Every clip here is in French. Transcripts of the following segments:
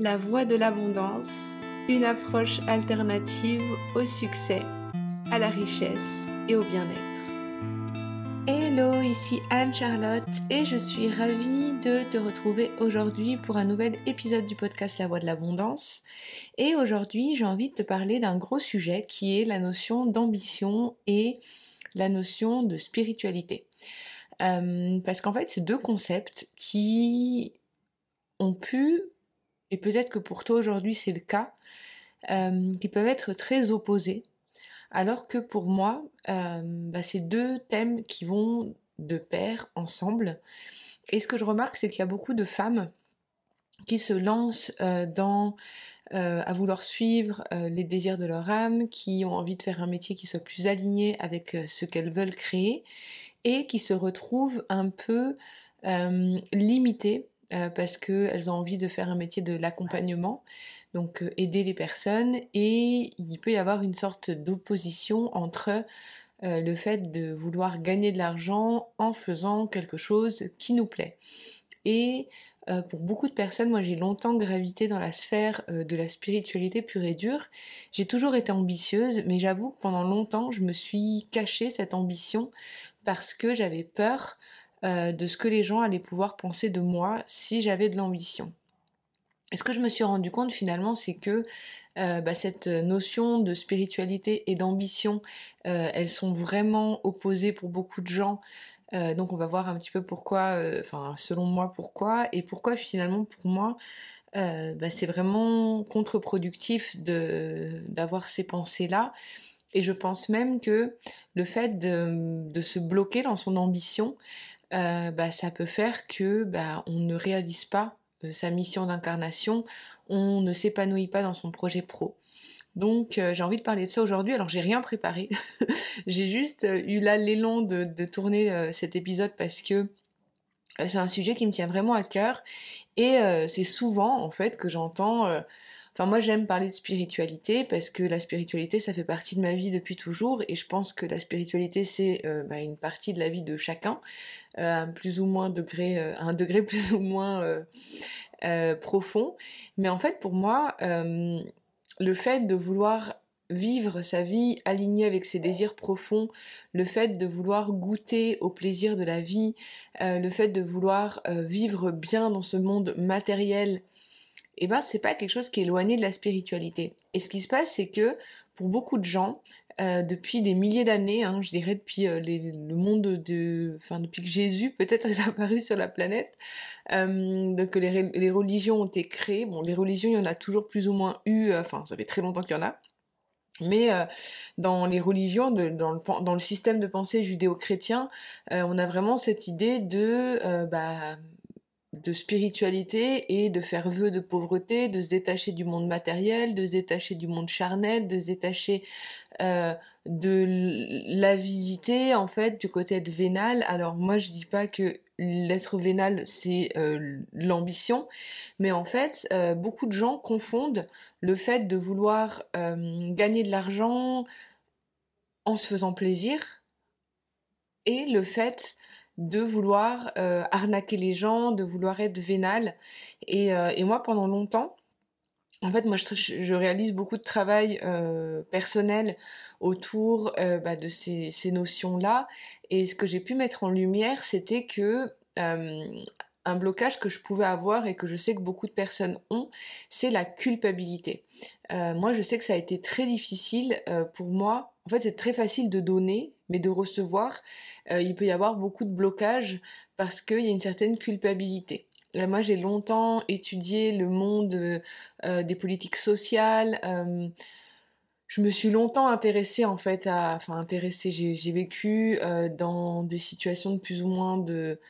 La voie de l'abondance, une approche alternative au succès, à la richesse et au bien-être. Hello, ici Anne-Charlotte et je suis ravie de te retrouver aujourd'hui pour un nouvel épisode du podcast La Voie de l'Abondance. Et aujourd'hui, j'ai envie de te parler d'un gros sujet qui est la notion d'ambition et la notion de spiritualité. Euh, parce qu'en fait, c'est deux concepts qui ont pu et peut-être que pour toi aujourd'hui c'est le cas, euh, qui peuvent être très opposés, alors que pour moi, euh, bah, c'est deux thèmes qui vont de pair ensemble. Et ce que je remarque, c'est qu'il y a beaucoup de femmes qui se lancent euh, dans à vouloir suivre les désirs de leur âme, qui ont envie de faire un métier qui soit plus aligné avec ce qu'elles veulent créer, et qui se retrouvent un peu limitées euh, parce qu'elles ont envie de faire un métier de l'accompagnement, donc euh, aider les personnes, et il peut y avoir une sorte d'opposition entre euh, le fait de vouloir gagner de l'argent en faisant quelque chose qui nous plaît. Et pour beaucoup de personnes, moi j'ai longtemps gravité dans la sphère de la spiritualité pure et dure. J'ai toujours été ambitieuse, mais j'avoue que pendant longtemps je me suis cachée cette ambition parce que j'avais peur euh, de ce que les gens allaient pouvoir penser de moi si j'avais de l'ambition. Et ce que je me suis rendu compte finalement, c'est que euh, bah, cette notion de spiritualité et d'ambition, euh, elles sont vraiment opposées pour beaucoup de gens. donc on va voir un petit peu pourquoi, enfin selon moi pourquoi, et pourquoi finalement pour moi bah, c'est vraiment contre-productif d'avoir ces pensées-là. Et je pense même que le fait de, de se bloquer dans son ambition, euh, bah, ça peut faire que bah, on ne réalise pas euh, sa mission d'incarnation, on ne s'épanouit pas dans son projet pro. Donc euh, j'ai envie de parler de ça aujourd'hui. Alors j'ai rien préparé, j'ai juste eu là l'élan de, de, tourner cet épisode parce que c'est un sujet qui me tient vraiment à cœur et c'est souvent en fait que j'entends Enfin, moi, j'aime parler de spiritualité parce que la spiritualité, ça fait partie de ma vie depuis toujours, et je pense que la spiritualité, c'est euh, bah, une partie de la vie de chacun, euh, plus ou moins degré, euh, un degré plus ou moins profond. Mais en fait, pour moi, le fait de vouloir vivre sa vie alignée avec ses désirs profonds, le fait de vouloir goûter au plaisir de la vie, le fait de vouloir vivre bien dans ce monde matériel eh ben c'est pas quelque chose qui est éloigné de la spiritualité. Et ce qui se passe, c'est que pour beaucoup de gens, euh, depuis des milliers d'années, hein, je dirais depuis euh, le monde de, enfin depuis que Jésus peut-être est apparu sur la planète, euh, donc les, les, religions ont été créées. Bon, les religions, il y en a toujours plus ou moins eu. Euh, enfin, ça fait très longtemps qu'il y en a. Mais euh, dans les religions, dans, le, dans, le, système de pensée judéo-chrétien, on a vraiment cette idée de bah, de spiritualité et de faire vœu de pauvreté, de se détacher du monde matériel, de se détacher du monde charnel, de se détacher euh, de la visiter en fait du côté de vénal. Alors moi je dis pas que l'être vénal c'est euh, l'ambition, mais en fait euh, beaucoup de gens confondent le fait de vouloir gagner de l'argent en se faisant plaisir et le fait de vouloir euh, arnaquer les gens, de vouloir être vénal. Et, euh, et moi, pendant longtemps, en fait, moi, je, réalise beaucoup de travail euh, personnel autour bah, de ces, ces notions-là. Et ce que j'ai pu mettre en lumière, c'était que un blocage que je pouvais avoir et que je sais que beaucoup de personnes ont, c'est la culpabilité. moi, je sais que ça a été très difficile pour moi. En fait, c'est très facile de donner mais de recevoir, euh, il peut y avoir beaucoup de blocages parce qu'il y a une certaine culpabilité. Là, moi, j'ai longtemps étudié le monde euh, des politiques sociales. Euh, je me suis longtemps intéressée en fait enfin intéressée, j'ai vécu dans des situations de plus ou moins de,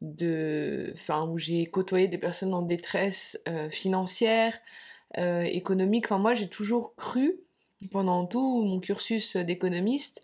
de, enfin où j'ai côtoyé des personnes en détresse financière, économique. Enfin moi, j'ai toujours cru pendant tout mon cursus d'économiste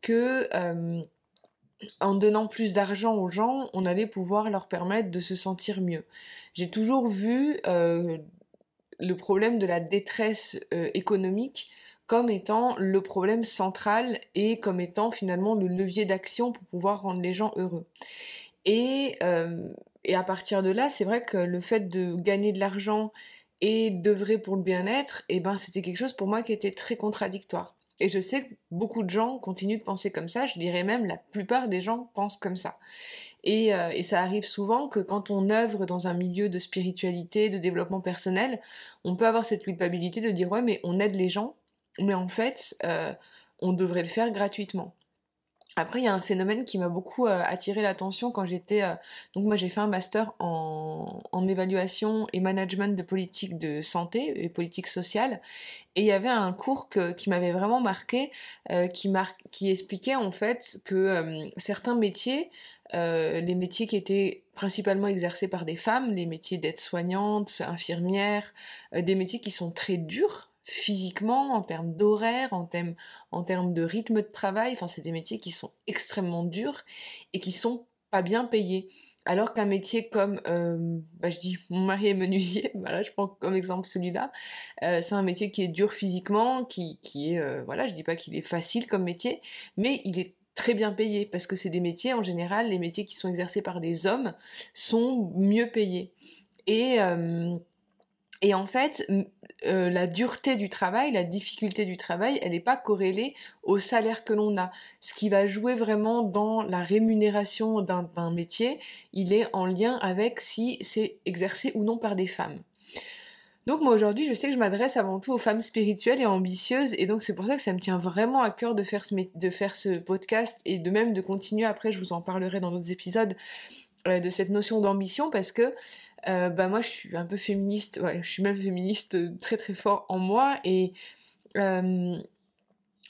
que euh, en donnant plus d'argent aux gens, on allait pouvoir leur permettre de se sentir mieux. J'ai toujours vu euh, le problème de la détresse euh, économique comme étant le problème central et comme étant finalement le levier d'action pour pouvoir rendre les gens heureux. Et, et à partir de là, c'est vrai que le fait de gagner de l'argent et d'œuvrer pour le bien-être, et eh ben c'était quelque chose pour moi qui était très contradictoire. Et je sais que beaucoup de gens continuent de penser comme ça, je dirais même la plupart des gens pensent comme ça. Et, euh, et, ça arrive souvent que quand on œuvre dans un milieu de spiritualité, de développement personnel, on peut avoir cette culpabilité de dire ouais mais on aide les gens, mais en fait euh, on devrait le faire gratuitement. Après, il y a un phénomène qui m'a beaucoup euh, attiré l'attention quand j'étais... Euh, donc moi, j'ai fait un master en, évaluation et management de politique de santé et politique sociale. Et il y avait un cours qui m'avait vraiment marqué, euh, qui, qui expliquait en fait que certains métiers, les métiers qui étaient principalement exercés par des femmes, les métiers d'aide-soignante, infirmière, des métiers qui sont très durs, physiquement, en termes d'horaire, en termes, de rythme de travail. Enfin, c'est des métiers qui sont extrêmement durs et qui sont pas bien payés. Alors qu'un métier comme, euh, bah, je dis, mon mari est menuisier, je prends comme exemple celui-là, euh, c'est un métier qui est dur physiquement, qui, qui est, euh, voilà, je dis pas qu'il est facile comme métier, mais il est très bien payé parce que c'est des métiers, en général, les métiers qui sont exercés par des hommes sont mieux payés. Et en fait, euh, la dureté du travail, la difficulté du travail, elle n'est pas corrélée au salaire que l'on a. Ce qui va jouer vraiment dans la rémunération d'un métier, il est en lien avec si c'est exercé ou non par des femmes. Donc moi aujourd'hui, je sais que je m'adresse avant tout aux femmes spirituelles et ambitieuses, et donc c'est pour ça que ça me tient vraiment à cœur de faire ce, podcast et de même de continuer après, je vous en parlerai dans d'autres épisodes, euh, de cette notion d'ambition, parce que euh, bah moi je suis un peu féministe, ouais, je suis même féministe euh, très très fort en moi et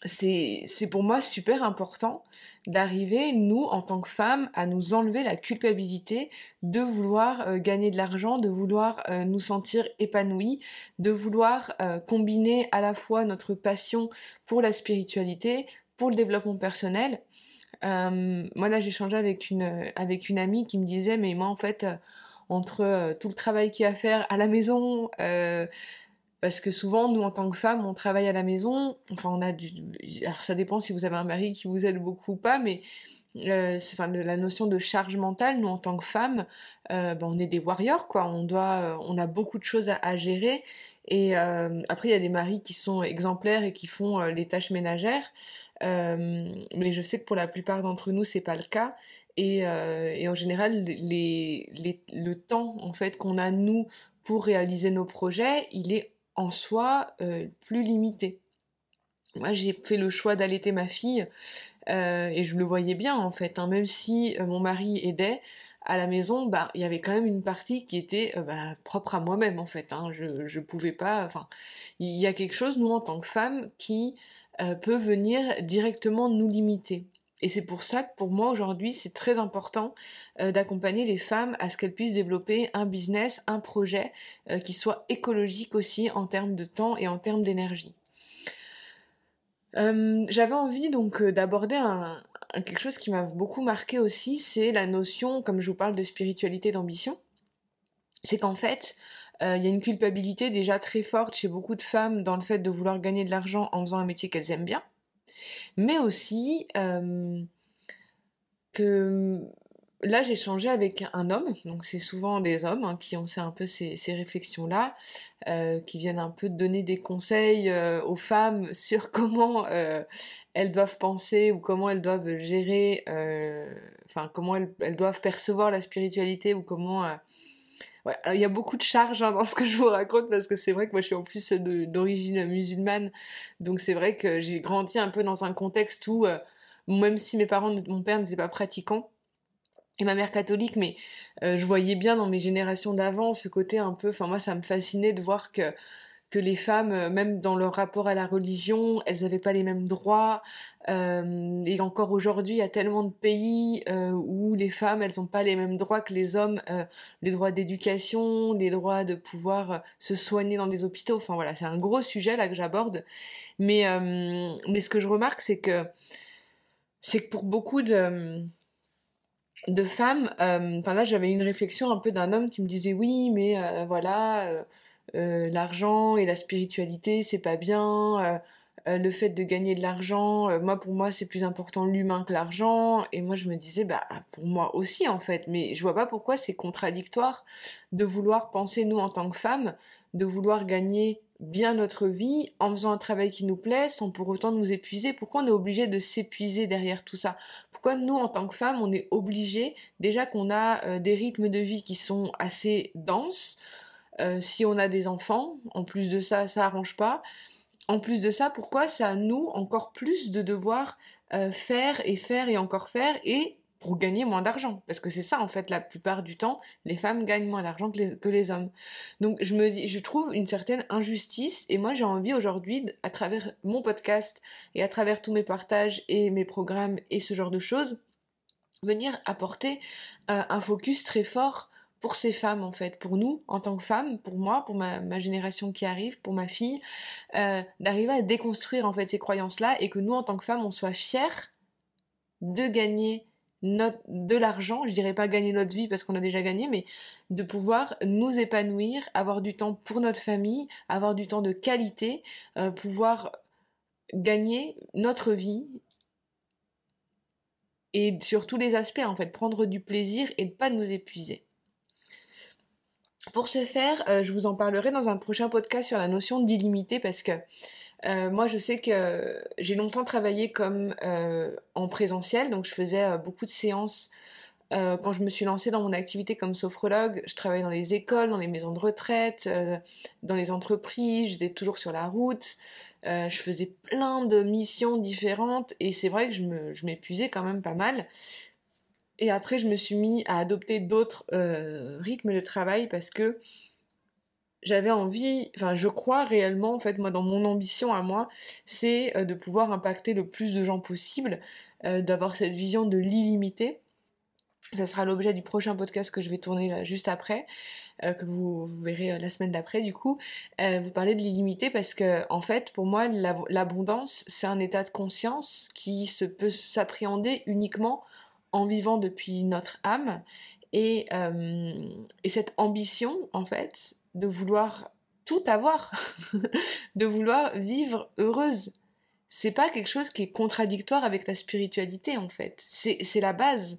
c'est pour moi super important d'arriver, nous, en tant que femmes, à nous enlever la culpabilité de vouloir euh, gagner de l'argent, de vouloir nous sentir épanouies, de vouloir combiner à la fois notre passion pour la spiritualité, pour le développement personnel. moi là changé avec une, avec une amie qui me disait mais moi en fait entre euh, tout le travail qu'il y a à faire à la maison, euh, parce que souvent, nous, en tant que femmes, on travaille à la maison. Enfin, on a du... Alors, ça dépend si vous avez un mari qui vous aide beaucoup ou pas, mais euh, enfin, la notion de charge mentale, nous, en tant que femmes, ben, on est des warriors, quoi. On doit... on a beaucoup de choses à, gérer. Et après, il y a des maris qui sont exemplaires et qui font les tâches ménagères. Mais je sais que pour la plupart d'entre nous, c'est pas le cas. Euh, et, en général, le temps en fait qu'on a nous pour réaliser nos projets, il est en soi euh, plus limité. Moi, j'ai fait le choix d'allaiter ma fille euh, et je le voyais bien en fait. Hein. même si mon mari aidait à la maison, bah il y avait quand même une partie qui était bah, propre à moi-même en fait. Hein. je pouvais pas. Enfin, il y a quelque chose nous en tant que femme qui peut venir directement nous limiter. Et c'est pour ça que pour moi aujourd'hui c'est très important euh, d'accompagner les femmes à ce qu'elles puissent développer un business, un projet euh, qui soit écologique aussi en termes de temps et en termes d'énergie. Euh, j'avais envie donc d'aborder un, quelque chose qui m'a beaucoup marqué aussi, c'est la notion, comme je vous parle de spiritualité, d'ambition, c'est qu'en fait il y a une culpabilité déjà très forte chez beaucoup de femmes dans le fait de vouloir gagner de l'argent en faisant un métier qu'elles aiment bien. Mais aussi euh, que là j'ai changé avec un homme, donc c'est souvent des hommes hein, qui ont un peu ces, réflexions-là, euh, qui viennent un peu donner des conseils euh, aux femmes sur comment elles doivent penser ou comment elles doivent gérer, enfin comment elles, doivent percevoir la spiritualité ou comment il y a beaucoup de charges hein, dans ce que je vous raconte parce que c'est vrai que moi je suis en plus d'origine musulmane, donc c'est vrai que j'ai grandi un peu dans un contexte où, euh, même si mes parents, mon père n'était pas pratiquant, et ma mère catholique, mais euh, je voyais bien dans mes générations d'avant ce côté un peu, enfin moi ça me fascinait de voir que que les femmes, euh, même dans leur rapport à la religion, elles n'avaient pas les mêmes droits. Euh, et encore aujourd'hui, il y a tellement de pays euh, où les femmes, elles n'ont pas les mêmes droits que les hommes, les droits d'éducation, les droits de pouvoir se soigner dans des hôpitaux. Enfin voilà, c'est un gros sujet là que j'aborde. Mais mais ce que je remarque, c'est que c'est que pour beaucoup de de femmes, enfin là j'avais une réflexion un peu d'un homme qui me disait oui, mais voilà euh, l'argent et la spiritualité, c'est pas bien. Euh, le fait de gagner de l'argent, moi pour moi c'est plus important l'humain que l'argent, et moi je me disais bah pour moi aussi en fait, mais je vois pas pourquoi c'est contradictoire de vouloir penser nous en tant que femmes, de vouloir gagner bien notre vie en faisant un travail qui nous plaît sans pour autant nous épuiser. Pourquoi on est obligé de s'épuiser derrière tout ça? Pourquoi nous, en tant que femmes, on est obligé, déjà qu'on a euh, des rythmes de vie qui sont assez denses, euh, si on a des enfants, en plus de ça, ça arrange pas. En plus de ça, pourquoi c'est à nous encore plus de devoir euh, faire et faire et encore faire et pour gagner moins d'argent? Parce que c'est ça, en fait, la plupart du temps, les femmes gagnent moins d'argent que les, hommes. Donc, je me dis, je trouve une certaine injustice, et moi, j'ai envie aujourd'hui, à travers mon podcast, et à travers tous mes partages, et mes programmes, et ce genre de choses, venir apporter euh, un focus très fort pour ces femmes en fait, pour nous en tant que femmes, pour moi, pour ma, génération qui arrive, pour ma fille, euh, d'arriver à déconstruire en fait ces croyances-là et que nous en tant que femmes on soit fiers de gagner de l'argent, je dirais pas gagner notre vie parce qu'on a déjà gagné, mais de pouvoir nous épanouir, avoir du temps pour notre famille, avoir du temps de qualité, euh, pouvoir gagner notre vie et sur tous les aspects en fait, prendre du plaisir et ne pas nous épuiser. Pour ce faire, euh, je vous en parlerai dans un prochain podcast sur la notion d'illimité parce que euh, moi, je sais que j'ai longtemps travaillé comme euh, en présentiel, donc je faisais beaucoup de séances. quand je me suis lancée dans mon activité comme sophrologue, je travaillais dans les écoles, dans les maisons de retraite, dans les entreprises, j'étais toujours sur la route, je faisais plein de missions différentes et c'est vrai que je m'épuisais quand même pas mal. Et après, je me suis mis à adopter d'autres rythmes de travail parce que j'avais envie, enfin je crois réellement en fait moi dans mon ambition à moi, c'est euh, de pouvoir impacter le plus de gens possible, euh, d'avoir cette vision de l'illimité. Ça sera l'objet du prochain podcast que je vais tourner juste après, euh, que vous, verrez la semaine d'après du coup. vous parlez de l'illimité parce que en fait pour moi l'abondance c'est un état de conscience qui se peut s'appréhender uniquement en vivant depuis notre âme et, et cette ambition en fait de vouloir tout avoir, de vouloir vivre heureuse. C'est pas quelque chose qui est contradictoire avec la spiritualité en fait. C'est la base.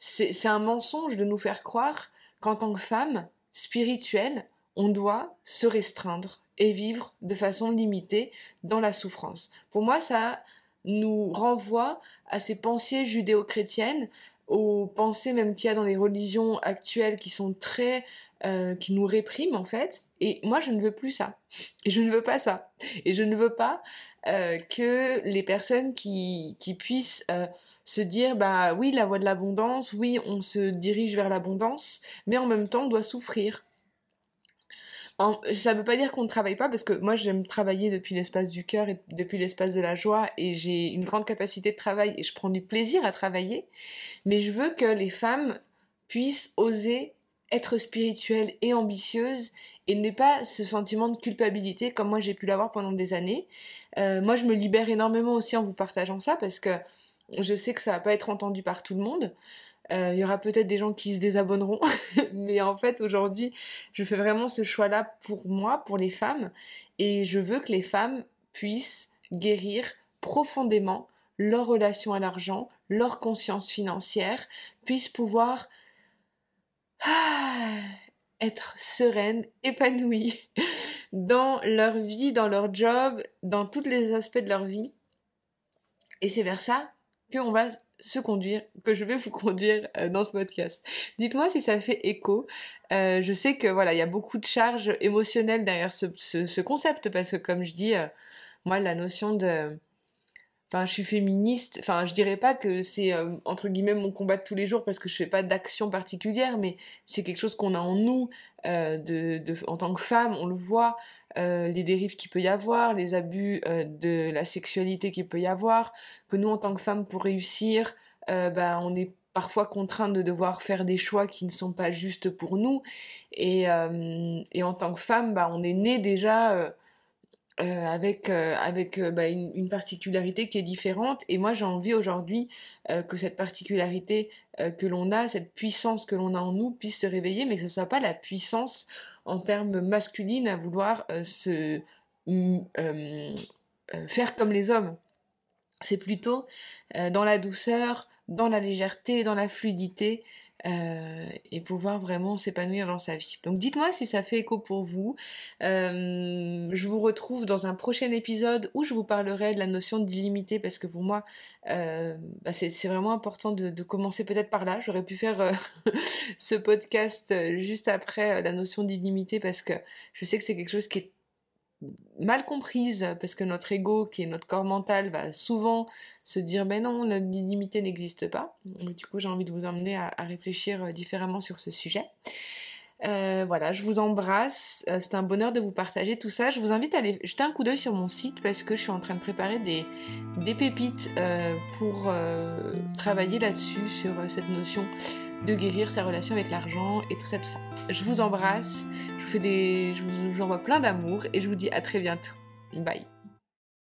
C'est un mensonge de nous faire croire qu'en tant que femme spirituelle, on doit se restreindre et vivre de façon limitée dans la souffrance. Pour moi, ça nous renvoie à ces pensées judéo-chrétiennes, aux pensées même qu'il y a dans les religions actuelles qui sont très euh, qui nous réprime en fait. Et moi, je ne veux plus ça. Et je ne veux pas ça. Et je ne veux pas euh, que les personnes qui, qui puissent euh, se dire, bah oui, la voie de l'abondance, oui, on se dirige vers l'abondance, mais en même temps, on doit souffrir. Ça ne veut pas dire qu'on ne travaille pas, parce que moi j'aime travailler depuis l'espace du cœur et depuis l'espace de la joie, et j'ai une grande capacité de travail et je prends du plaisir à travailler, mais je veux que les femmes puissent oser être spirituelle et ambitieuse et n'est pas ce sentiment de culpabilité comme moi j'ai pu l'avoir pendant des années. Euh, moi je me libère énormément aussi en vous partageant ça parce que je sais que ça va pas être entendu par tout le monde. Euh, il y aura peut-être des gens qui se désabonneront, mais en fait aujourd'hui je fais vraiment ce choix-là pour moi, pour les femmes, et je veux que les femmes puissent guérir profondément leur relation à l'argent, leur conscience financière, puissent pouvoir ah, être sereine, épanouie dans leur vie, dans leur job, dans tous les aspects de leur vie. Et c'est vers ça qu'on va se conduire, que je vais vous conduire euh, dans ce podcast. Dites-moi si ça fait écho. Euh, je sais que voilà, il y a beaucoup de charges émotionnelles derrière ce, concept parce que comme je dis, euh, moi la notion de Enfin, je suis féministe. Enfin, je dirais pas que c'est euh, entre guillemets mon combat de tous les jours parce que je fais pas d'action particulière, mais c'est quelque chose qu'on a en nous euh, de, de, en tant que femme. On le voit, euh, les dérives qu'il peut y avoir, les abus de la sexualité qu'il peut y avoir. Que nous, en tant que femmes, pour réussir, bah, on est parfois contraintes de devoir faire des choix qui ne sont pas justes pour nous. Et, et en tant que femme, bah, on est né déjà euh, avec euh, euh, bah, une, particularité qui est différente et moi j'ai envie aujourd'hui que cette particularité que l'on a cette puissance que l'on a en nous puisse se réveiller mais que ce soit pas la puissance en termes masculines à vouloir se faire comme les hommes. C'est plutôt dans la douceur, dans la légèreté, dans la fluidité, euh, et pouvoir vraiment s'épanouir dans sa vie. Donc dites-moi si ça fait écho pour vous. Euh, je vous retrouve dans un prochain épisode où je vous parlerai de la notion d'illimité parce que pour moi euh, bah, c'est vraiment important de, de commencer peut-être par là. J'aurais pu faire ce podcast juste après la notion d'illimité parce que je sais que c'est quelque chose qui est mal comprise parce que notre ego, qui est notre corps mental, va souvent se dire ben non, l'illimité n'existe pas. Du coup, j'ai envie de vous emmener à, réfléchir euh, différemment sur ce sujet. Euh, voilà, je vous embrasse. Euh, c'est un bonheur de vous partager tout ça. Je vous invite à aller jeter un coup d'œil sur mon site parce que je suis en train de préparer des, des pépites pour travailler là-dessus, sur cette notion de guérir sa relation avec l'argent et tout ça, tout ça. Je vous embrasse, je vous fais des, je vous envoie plein d'amour et je vous dis à très bientôt. Bye.